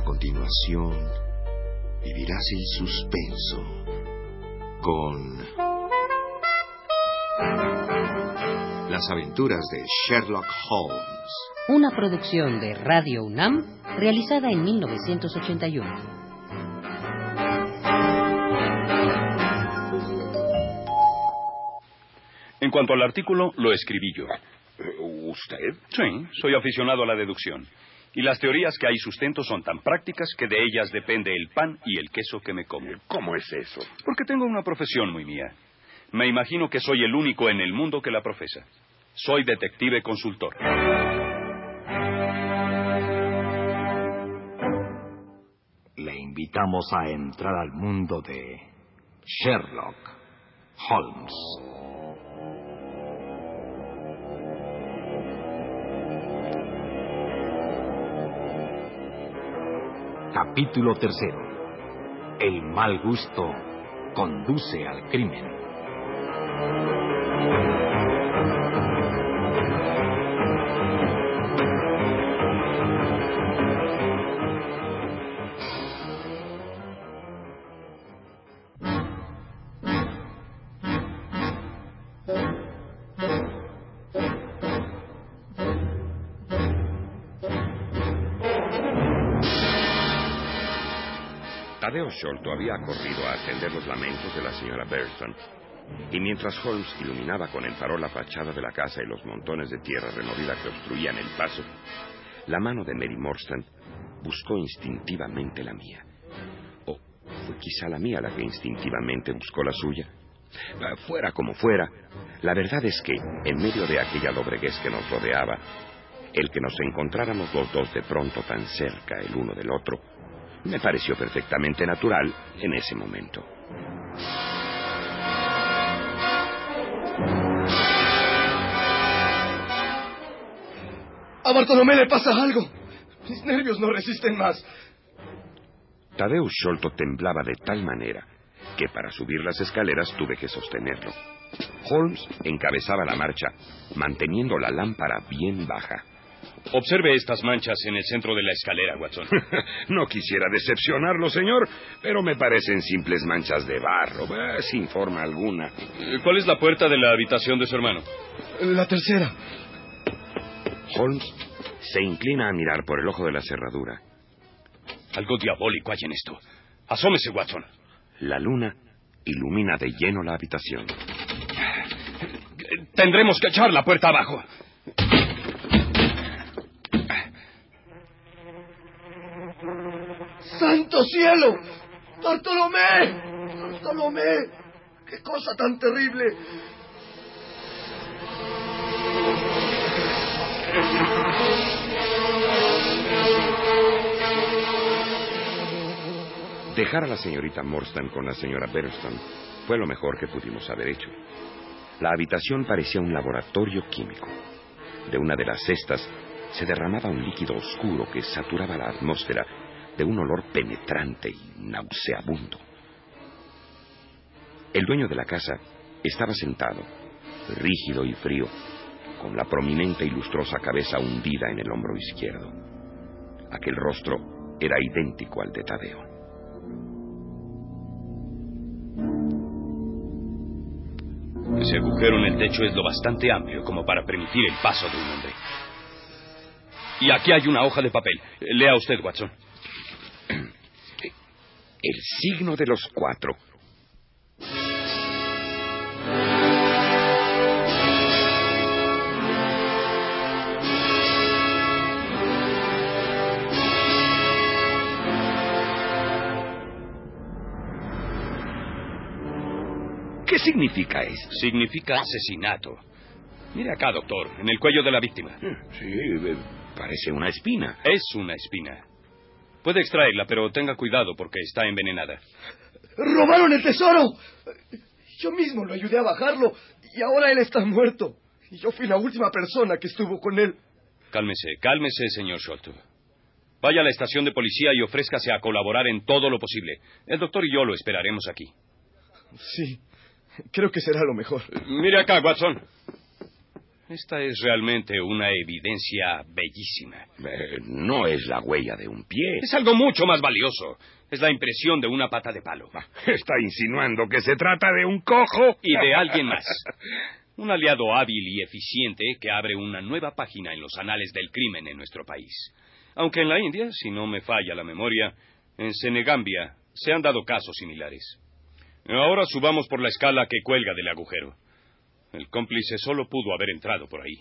A continuación, vivirás el suspenso con las aventuras de Sherlock Holmes. Una producción de Radio UNAM realizada en 1981. En cuanto al artículo, lo escribí yo. ¿Usted? Sí, soy aficionado a la deducción. Y las teorías que hay sustento son tan prácticas que de ellas depende el pan y el queso que me como. ¿Cómo es eso? Porque tengo una profesión muy mía. Me imagino que soy el único en el mundo que la profesa. Soy detective consultor. Le invitamos a entrar al mundo de Sherlock Holmes. Capítulo tercero. El mal gusto conduce al crimen. Sholto había corrido a atender los lamentos de la señora Burton. Y mientras Holmes iluminaba con el farol la fachada de la casa y los montones de tierra removida que obstruían el paso, la mano de Mary Morstan buscó instintivamente la mía. O fue quizá la mía la que instintivamente buscó la suya. Ah, Fuera como fuera, la verdad es que, en medio de aquella dobreguez que nos rodeaba, el que nos encontráramos los dos de pronto tan cerca el uno del otro, me pareció perfectamente natural en ese momento. A Bartolomé le pasa algo. Mis nervios no resisten más. Tadeusz Sholto temblaba de tal manera que para subir las escaleras tuve que sostenerlo. Holmes encabezaba la marcha, manteniendo la lámpara bien baja. Observe estas manchas en el centro de la escalera, Watson. no quisiera decepcionarlo, señor, pero me parecen simples manchas de barro, eh, sin forma alguna. ¿Cuál es la puerta de la habitación de su hermano? La tercera. Holmes se inclina a mirar por el ojo de la cerradura. Algo diabólico hay en esto. Asómese, Watson. La luna ilumina de lleno la habitación. Tendremos que echar la puerta abajo. ¡Santo cielo! ¡Bartolomé! ¡Bartolomé! ¡Qué cosa tan terrible! Dejar a la señorita Morstan con la señora Bereston fue lo mejor que pudimos haber hecho. La habitación parecía un laboratorio químico. De una de las cestas se derramaba un líquido oscuro que saturaba la atmósfera de un olor penetrante y nauseabundo. El dueño de la casa estaba sentado, rígido y frío, con la prominente y lustrosa cabeza hundida en el hombro izquierdo. Aquel rostro era idéntico al de Tadeo. Ese agujero en el techo es lo bastante amplio como para permitir el paso de un hombre. Y aquí hay una hoja de papel. Lea usted, Watson. El signo de los cuatro. ¿Qué significa eso? Significa asesinato. Mire acá, doctor, en el cuello de la víctima. Sí, eh, parece una espina. Es una espina. Puede extraerla, pero tenga cuidado porque está envenenada. ¡Robaron el tesoro! Yo mismo lo ayudé a bajarlo y ahora él está muerto. Y yo fui la última persona que estuvo con él. Cálmese, cálmese, señor Sholto. Vaya a la estación de policía y ofrézcase a colaborar en todo lo posible. El doctor y yo lo esperaremos aquí. Sí, creo que será lo mejor. Mire acá, Watson. Esta es realmente una evidencia bellísima. Eh, no es la huella de un pie. Es algo mucho más valioso. Es la impresión de una pata de palo. Ah, Está insinuando que se trata de un cojo. Y de alguien más. Un aliado hábil y eficiente que abre una nueva página en los anales del crimen en nuestro país. Aunque en la India, si no me falla la memoria, en Senegambia se han dado casos similares. Ahora subamos por la escala que cuelga del agujero. El cómplice solo pudo haber entrado por ahí.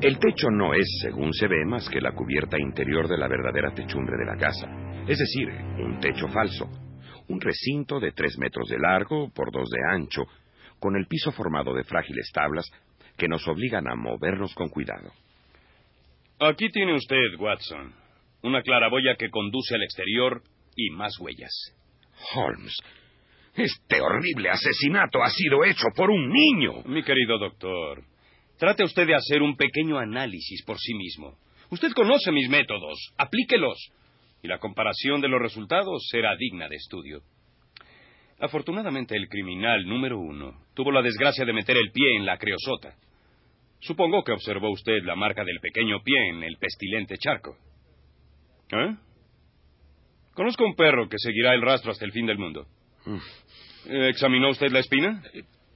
El techo no es, según se ve, más que la cubierta interior de la verdadera techumbre de la casa. Es decir, un techo falso. Un recinto de tres metros de largo por dos de ancho, con el piso formado de frágiles tablas que nos obligan a movernos con cuidado. Aquí tiene usted, Watson, una claraboya que conduce al exterior y más huellas. Holmes, este horrible asesinato ha sido hecho por un niño. Mi querido doctor, trate usted de hacer un pequeño análisis por sí mismo. Usted conoce mis métodos, aplíquelos, y la comparación de los resultados será digna de estudio. Afortunadamente, el criminal número uno tuvo la desgracia de meter el pie en la creosota. Supongo que observó usted la marca del pequeño pie en el pestilente charco. ¿Eh? Conozco un perro que seguirá el rastro hasta el fin del mundo. Eh, ¿Examinó usted la espina?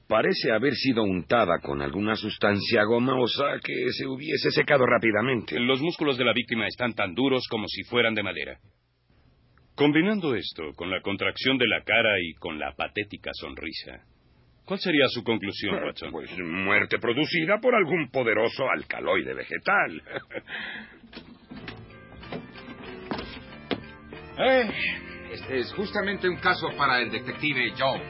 Parece haber sido untada con alguna sustancia gomosa que se hubiese secado rápidamente. Los músculos de la víctima están tan duros como si fueran de madera. Combinando esto con la contracción de la cara y con la patética sonrisa, ¿cuál sería su conclusión, Watson? Pues muerte producida por algún poderoso alcaloide vegetal. Eh, este es justamente un caso para el detective Jones.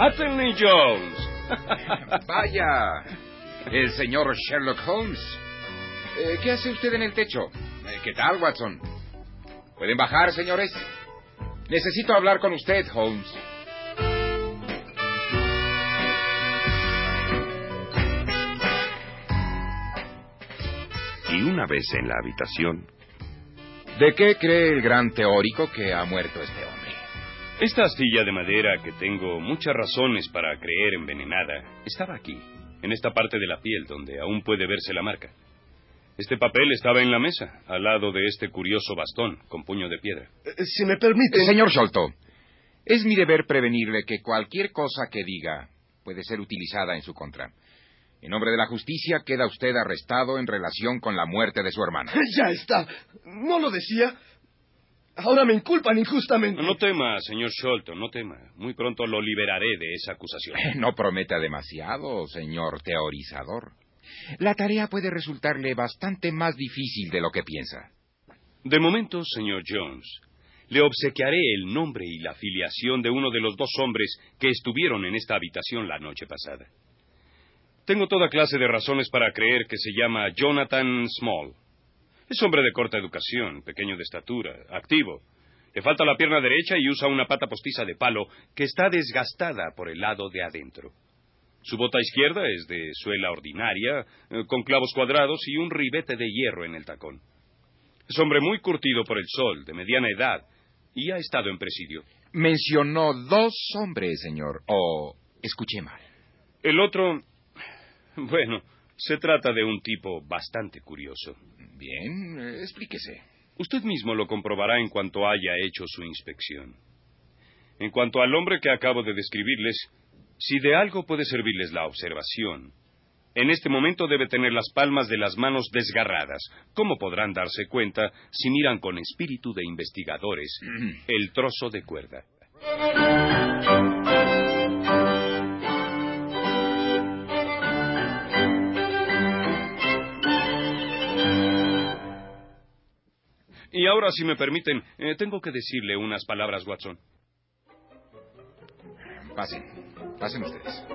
Attorney Jones. Vaya, el señor Sherlock Holmes. Eh, ¿Qué hace usted en el techo? Eh, ¿Qué tal, Watson? ¿Pueden bajar, señores? Necesito hablar con usted, Holmes. Y una vez en la habitación, ¿De qué cree el gran teórico que ha muerto este hombre? Esta astilla de madera que tengo muchas razones para creer envenenada estaba aquí, en esta parte de la piel donde aún puede verse la marca. Este papel estaba en la mesa, al lado de este curioso bastón con puño de piedra. Eh, Si me permite. Eh, Señor Sholto, es mi deber prevenirle que cualquier cosa que diga puede ser utilizada en su contra. En nombre de la justicia queda usted arrestado en relación con la muerte de su hermana. Ya está. ¿No lo decía? Ahora me inculpan injustamente. No tema, señor Sholto, no tema. Muy pronto lo liberaré de esa acusación. No prometa demasiado, señor teorizador. La tarea puede resultarle bastante más difícil de lo que piensa. De momento, señor Jones, le obsequiaré el nombre y la filiación de uno de los dos hombres que estuvieron en esta habitación la noche pasada. Tengo toda clase de razones para creer que se llama Jonathan Small. Es hombre de corta educación, pequeño de estatura, activo. Le falta la pierna derecha y usa una pata postiza de palo que está desgastada por el lado de adentro. Su bota izquierda es de suela ordinaria, eh, con clavos cuadrados y un ribete de hierro en el tacón. Es hombre muy curtido por el sol, de mediana edad, y ha estado en presidio. Mencionó dos hombres, señor. O escuché mal. El otro, bueno, se trata de un tipo bastante curioso. Bien, explíquese. Usted mismo lo comprobará en cuanto haya hecho su inspección. En cuanto al hombre que acabo de describirles, si de algo puede servirles la observación, en este momento debe tener las palmas de las manos desgarradas, como podrán darse cuenta si miran con espíritu de investigadores el trozo de cuerda. Y ahora, si me permiten, eh, tengo que decirle unas palabras, Watson. Pasen. Pasen ustedes.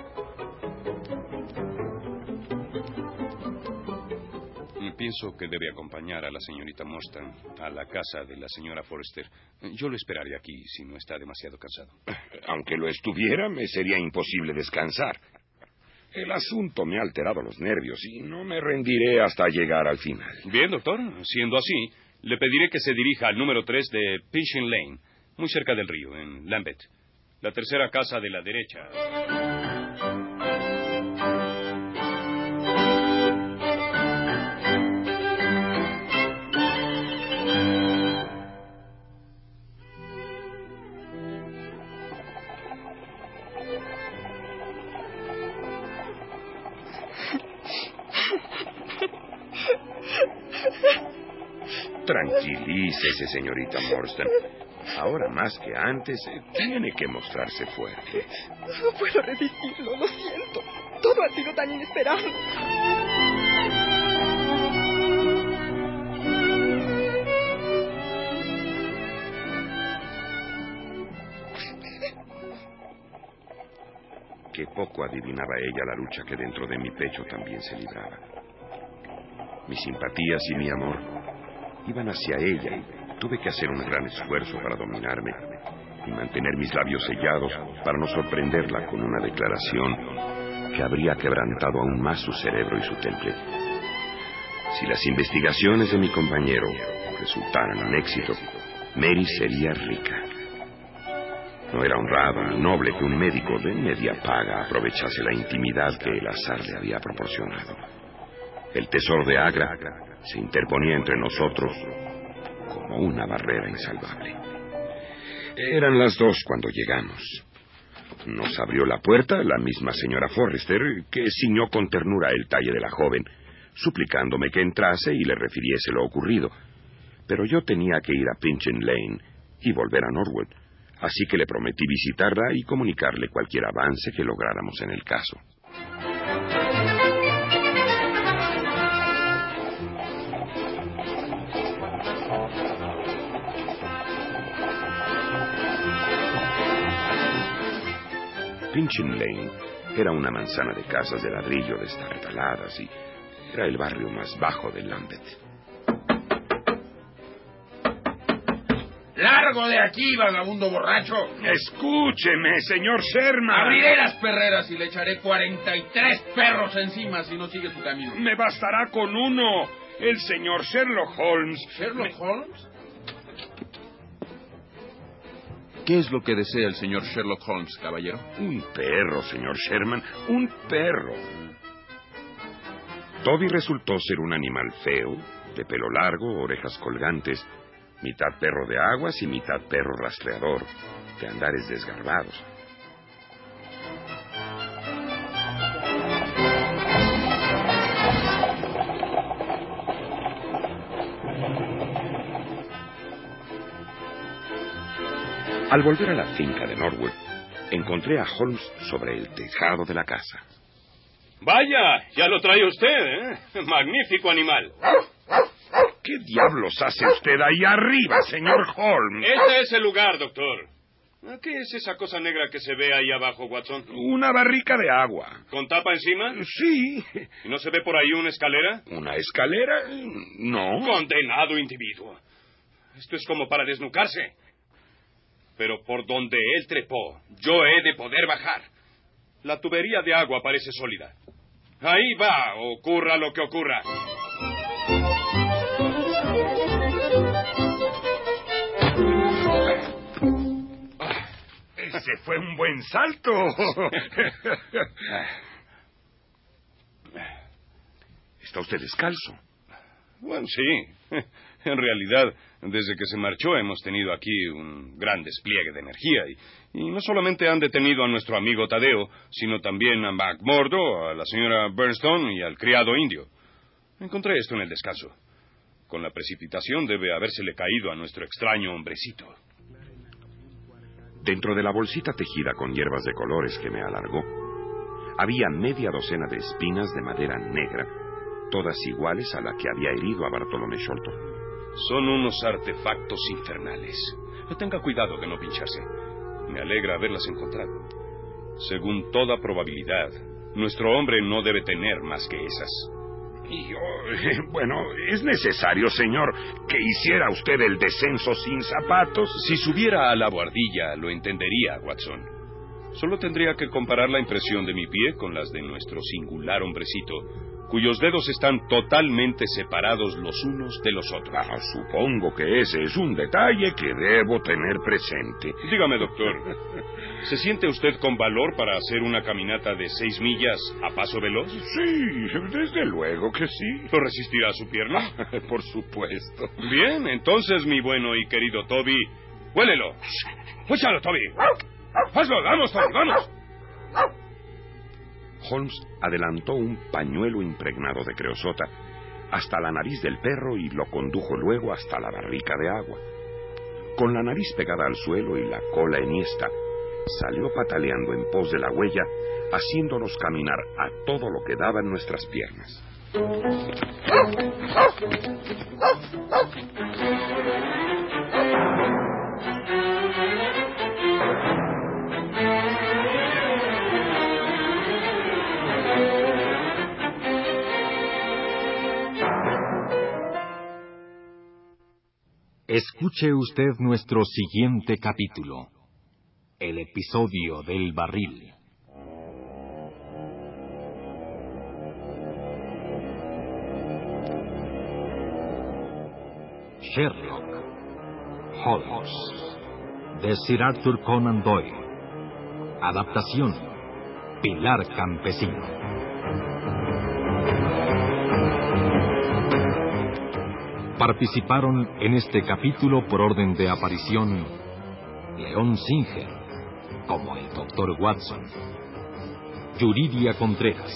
Pienso que debe acompañar a la señorita Mostan a la casa de la señora Forrester. Yo lo esperaré aquí si no está demasiado cansado. Aunque lo estuviera, me sería imposible descansar. El asunto me ha alterado los nervios y no me rendiré hasta llegar al final. Bien, doctor. Siendo así, le pediré que se dirija al número 3 de Pinchin Lane, muy cerca del río, en Lambeth. La tercera casa de la derecha. Tranquilícese, señorita Morstan. Ahora más que antes, eh, tiene que mostrarse fuerte. No puedo resistirlo, lo siento. Todo ha sido tan inesperado. Qué poco adivinaba ella la lucha que dentro de mi pecho también se libraba. Mis simpatías y mi amor iban hacia ella y tuve que hacer un gran esfuerzo para dominarme y mantener mis labios sellados para no sorprenderla con una declaración que habría quebrantado aún más su cerebro y su temple. Si las investigaciones de mi compañero resultaran un éxito, Mary sería rica. No era honrado noble que un médico de media paga aprovechase la intimidad que el azar le había proporcionado. El tesoro de Agra se interponía entre nosotros como una barrera insalvable. Eran las dos cuando llegamos. Nos abrió la puerta la misma señora Forrester, que ciñó con ternura el talle de la joven, suplicándome que entrase y le refiriese lo ocurrido. Pero yo tenía que ir a Pinchin Lane y volver a Norwood, así que le prometí visitarla y comunicarle cualquier avance que lográramos en el caso. Pinchin Lane era una manzana de casas de ladrillo destartaladas y era el barrio más bajo de Lambeth. ¡Largo de aquí, vagabundo borracho! Escúcheme, señor Sherman. Abriré las perreras y le echaré 43 perros encima si no sigue su camino. Me bastará con uno. El señor Sherlock Holmes. ¿Sherlock Holmes? ¿Qué es lo que desea el señor Sherlock Holmes, caballero? Un perro, señor Sherman. Un perro. Toby resultó ser un animal feo, de pelo largo, orejas colgantes, mitad perro de aguas y mitad perro rastreador, de andares desgarbados. Al volver a la finca de Norwood, encontré a Holmes sobre el tejado de la casa. Vaya, ya lo trae usted, ¿eh? Magnífico animal. ¿Qué diablos hace usted ahí arriba, señor Holmes? Este es el lugar, doctor. ¿Qué es esa cosa negra que se ve ahí abajo, Watson? Una barrica de agua. ¿Con tapa encima? Sí. ¿Y no se ve por ahí una escalera? ¿Una escalera? No. Condenado individuo. Esto es como para desnucarse. Pero por donde él trepó, yo he de poder bajar. La tubería de agua parece sólida. Ahí va, ocurra lo que ocurra. Ese fue un buen salto. ¿Está usted descalzo? Bueno, sí. En realidad, desde que se marchó hemos tenido aquí un gran despliegue de energía y, no solamente han detenido a nuestro amigo Tadeo, sino también a McMurdo, a la señora Bernstone y al criado indio. Encontré esto en el descanso. Con la precipitación debe habérsele caído a nuestro extraño hombrecito. Dentro de la bolsita tejida con hierbas de colores que me alargó, había media docena de espinas de madera negra, todas iguales a la que había herido a Bartolomé Sholto. Son unos artefactos infernales. Tenga cuidado de no pincharse. Me alegra haberlas encontrado. Según toda probabilidad, nuestro hombre no debe tener más que esas. Y yo, eh, bueno, es necesario, señor, que hiciera usted el descenso sin zapatos. Si subiera a la buhardilla, lo entendería, Watson. Solo tendría que comparar la impresión de mi pie con las de nuestro singular hombrecito, cuyos dedos están totalmente separados los unos de los otros. Ah, supongo que ese es un detalle que debo tener presente. Dígame, doctor, ¿se siente usted con valor para hacer una caminata de seis millas a paso veloz? Sí, desde luego que sí. ¿Lo resistirá su pierna? Por supuesto. Bien, entonces, mi bueno y querido Toby, huélelo. Púchalo, Toby. Hazlo, vamos, Toby, vamos. Holmes adelantó un pañuelo impregnado de creosota hasta la nariz del perro y lo condujo luego hasta la barrica de agua. Con la nariz pegada al suelo y la cola enhiesta, salió pataleando en pos de la huella, haciéndonos caminar a todo lo que daban nuestras piernas. Escuche usted nuestro siguiente capítulo, el episodio del barril. Sherlock Holmes de Sir Arthur Conan Doyle. Adaptación Pilar Campesino. Participaron en este capítulo por orden de aparición León Singer, como el Dr. Watson, Yuridia Contreras,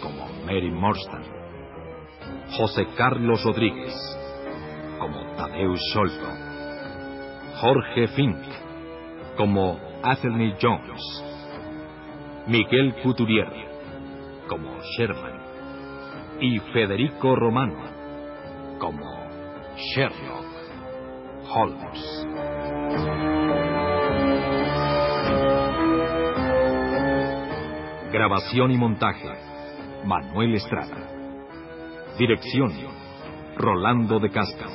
como Mary Morstan, José Carlos Rodríguez, como Tadeusz Scholto, Jorge Fink, como Athelney Jones, Miguel Couturier, como Sherman, y Federico Romano, Sherlock Holmes. Grabación y montaje, Manuel Estrada. Dirección, Rolando de Casca.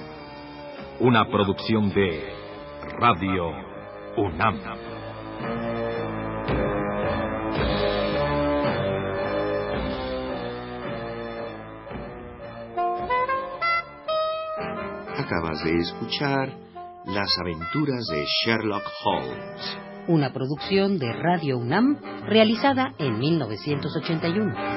Una producción de Radio UNAM. Acabas de escuchar Las aventuras de Sherlock Holmes. Una producción de Radio UNAM realizada en 1981.